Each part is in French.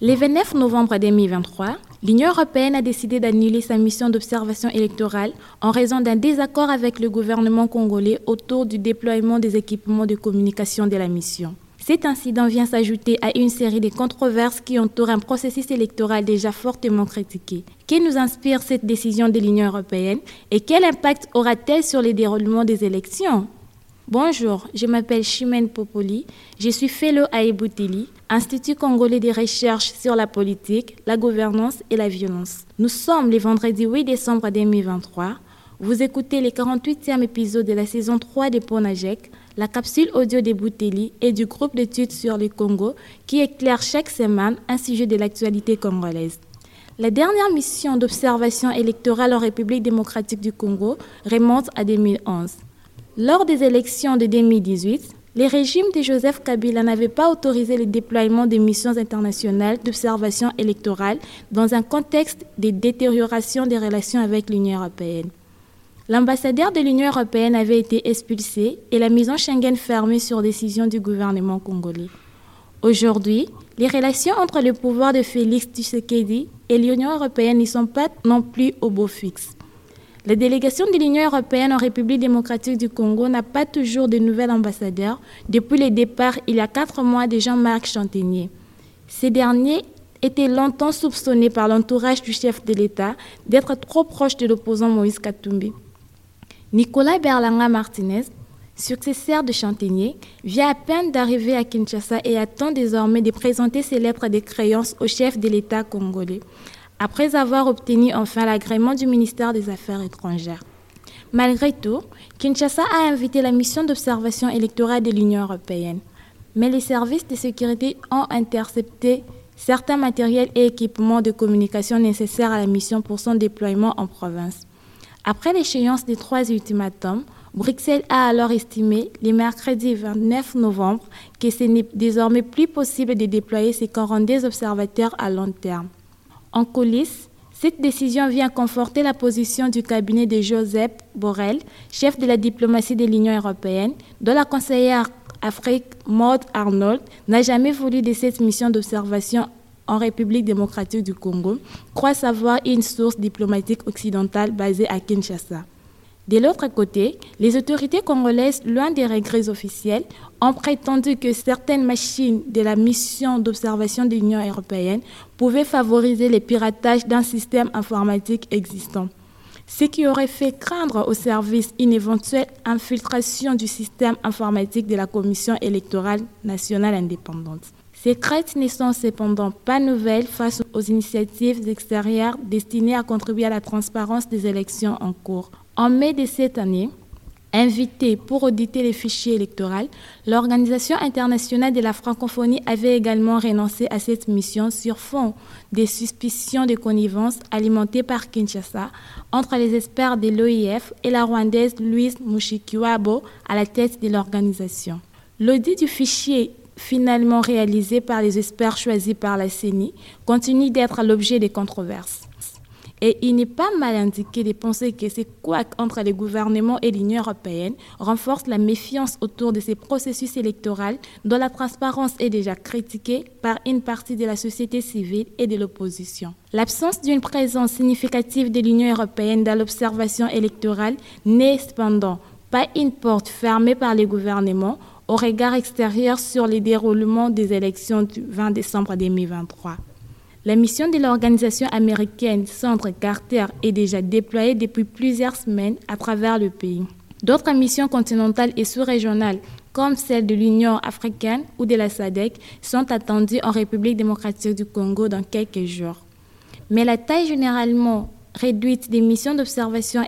Le 29 novembre 2023, l'Union européenne a décidé d'annuler sa mission d'observation électorale en raison d'un désaccord avec le gouvernement congolais autour du déploiement des équipements de communication de la mission. Cet incident vient s'ajouter à une série de controverses qui entourent un processus électoral déjà fortement critiqué. Que nous inspire cette décision de l'Union européenne et quel impact aura-t-elle sur le déroulement des élections? Bonjour, je m'appelle Chimène Popoli, je suis fellow à Ebouteli, Institut congolais de recherche sur la politique, la gouvernance et la violence. Nous sommes le vendredi 8 décembre 2023. Vous écoutez le 48e épisode de la saison 3 de Ponajek, la capsule audio d'Ebouteli et du groupe d'études sur le Congo qui éclaire chaque semaine un sujet de l'actualité congolaise. La dernière mission d'observation électorale en République démocratique du Congo remonte à 2011. Lors des élections de 2018, les régimes de Joseph Kabila n'avaient pas autorisé le déploiement des missions internationales d'observation électorale dans un contexte de détérioration des relations avec l'Union européenne. L'ambassadeur de l'Union européenne avait été expulsé et la maison Schengen fermée sur décision du gouvernement congolais. Aujourd'hui, les relations entre le pouvoir de Félix Tshisekedi et l'Union européenne n'y sont pas non plus au beau fixe. La délégation de l'Union européenne en République démocratique du Congo n'a pas toujours de nouvel ambassadeur depuis le départ il y a quatre mois de Jean-Marc Chantenier. Ces derniers étaient longtemps soupçonnés par l'entourage du chef de l'État d'être trop proche de l'opposant Moïse Katumbi. Nicolas Berlanga Martinez, successeur de Chantenier, vient à peine d'arriver à Kinshasa et attend désormais de présenter ses lettres de créance au chef de l'État congolais après avoir obtenu enfin l'agrément du ministère des Affaires étrangères. Malgré tout, Kinshasa a invité la mission d'observation électorale de l'Union européenne. Mais les services de sécurité ont intercepté certains matériels et équipements de communication nécessaires à la mission pour son déploiement en province. Après l'échéance des trois ultimatums, Bruxelles a alors estimé, le mercredi 29 novembre, que ce n'est désormais plus possible de déployer ces 42 observateurs à long terme. En coulisses, cette décision vient conforter la position du cabinet de Joseph Borrell, chef de la diplomatie de l'Union européenne, dont la conseillère Afrique Maud Arnold n'a jamais voulu de cette mission d'observation en République démocratique du Congo, croit savoir une source diplomatique occidentale basée à Kinshasa. De l'autre côté, les autorités congolaises, loin des regrets officiels, ont prétendu que certaines machines de la mission d'observation de l'Union européenne pouvaient favoriser le piratage d'un système informatique existant, ce qui aurait fait craindre au service une éventuelle infiltration du système informatique de la Commission électorale nationale indépendante. Ces craintes ne sont cependant pas nouvelles face aux initiatives extérieures destinées à contribuer à la transparence des élections en cours. En mai de cette année, invitée pour auditer les fichiers électoraux, l'Organisation internationale de la francophonie avait également renoncé à cette mission sur fond des suspicions de connivence alimentées par Kinshasa entre les experts de l'OIF et la rwandaise Louise Mushikiwabo à la tête de l'organisation. L'audit du fichier finalement réalisé par les experts choisis par la CENI continue d'être l'objet des controverses. Et il n'est pas mal indiqué de penser que ces couacs entre les gouvernements et l'Union européenne renforcent la méfiance autour de ces processus électoraux dont la transparence est déjà critiquée par une partie de la société civile et de l'opposition. L'absence d'une présence significative de l'Union européenne dans l'observation électorale n'est cependant pas une porte fermée par les gouvernements au regard extérieur sur les déroulements des élections du 20 décembre 2023. La mission de l'organisation américaine Centre Carter est déjà déployée depuis plusieurs semaines à travers le pays. D'autres missions continentales et sous-régionales, comme celle de l'Union africaine ou de la SADC, sont attendues en République démocratique du Congo dans quelques jours. Mais la taille généralement réduite des missions d'observation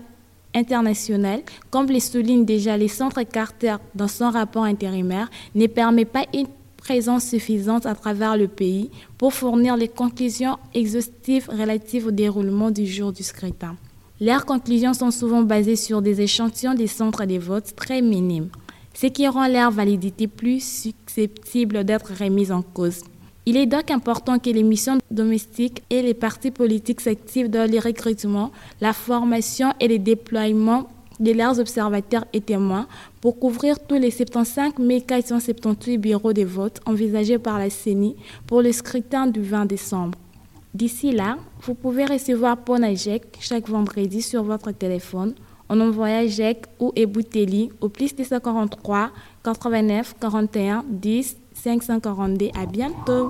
internationales, comme le souligne déjà le Centre Carter dans son rapport intérimaire, ne permet pas une présence suffisante à travers le pays pour fournir les conclusions exhaustives relatives au déroulement du jour du scrutin. Leurs conclusions sont souvent basées sur des échantillons des centres de vote très minimes, ce qui rend leur validité plus susceptible d'être remise en cause. Il est donc important que les missions domestiques et les partis politiques s'activent dans les recrutements, la formation et le déploiement de leurs observateurs et témoins pour couvrir tous les 75 478 bureaux de vote envisagés par la CENI pour le scrutin du 20 décembre. D'ici là, vous pouvez recevoir Ponajek chaque vendredi sur votre téléphone en envoyant JEC ou Ebouteli au plus 243 89 41 10 542. À bientôt!